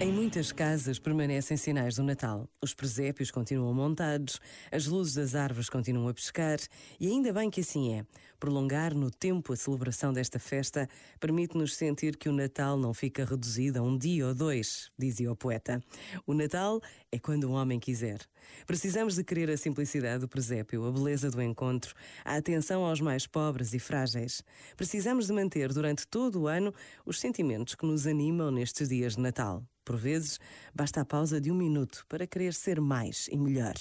Em muitas casas permanecem sinais do Natal. Os presépios continuam montados, as luzes das árvores continuam a pescar e ainda bem que assim é. Prolongar no tempo a celebração desta festa permite-nos sentir que o Natal não fica reduzido a um dia ou dois, dizia o poeta. O Natal é quando o homem quiser. Precisamos de querer a simplicidade do presépio, a beleza do encontro, a atenção aos mais pobres e frágeis. Precisamos de manter durante todo o ano os sentimentos que nos animam nestes dias de Natal. Por vezes, basta a pausa de um minuto para querer ser mais e melhor.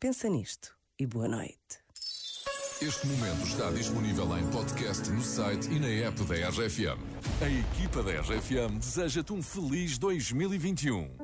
Pensa nisto e boa noite. Este momento está disponível em podcast no site e na app da RFM. A equipa da RFM deseja-te um feliz 2021.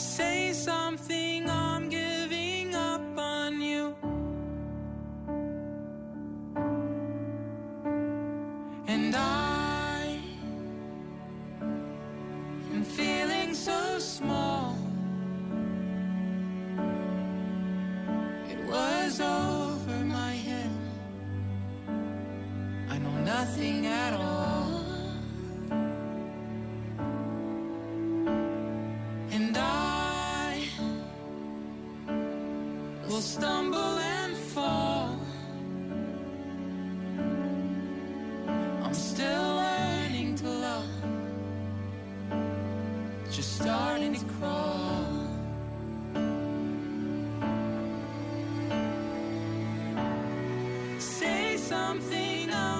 Say something, I'm giving up on you. And I am feeling so small. It was over my head. I know nothing at all. will stumble and fall. I'm still learning to love, just starting to crawl. Say something. Else.